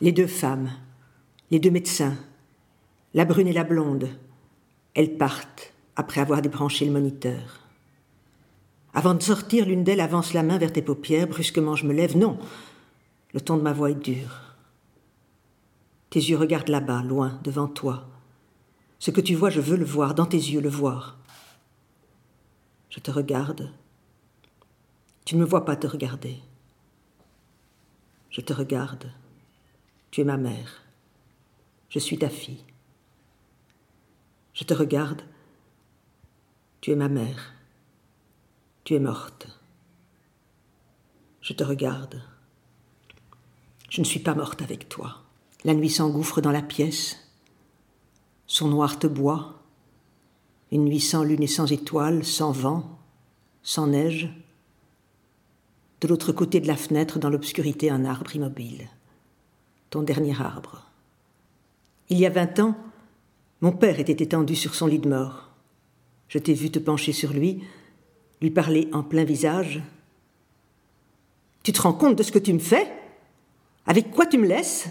Les deux femmes, les deux médecins, la brune et la blonde, elles partent après avoir débranché le moniteur. Avant de sortir, l'une d'elles avance la main vers tes paupières. Brusquement, je me lève. Non. Le ton de ma voix est dur. Tes yeux regardent là-bas, loin, devant toi. Ce que tu vois, je veux le voir, dans tes yeux, le voir. Je te regarde. Tu ne me vois pas te regarder. Je te regarde. Tu es ma mère. Je suis ta fille. Je te regarde. Tu es ma mère. Tu es morte. Je te regarde. Je ne suis pas morte avec toi. La nuit s'engouffre dans la pièce. Son noir te boit. Une nuit sans lune et sans étoiles, sans vent, sans neige. De l'autre côté de la fenêtre, dans l'obscurité, un arbre immobile. Ton dernier arbre. Il y a vingt ans, mon père était étendu sur son lit de mort. Je t'ai vu te pencher sur lui, lui parler en plein visage. Tu te rends compte de ce que tu me fais? Avec quoi tu me laisses?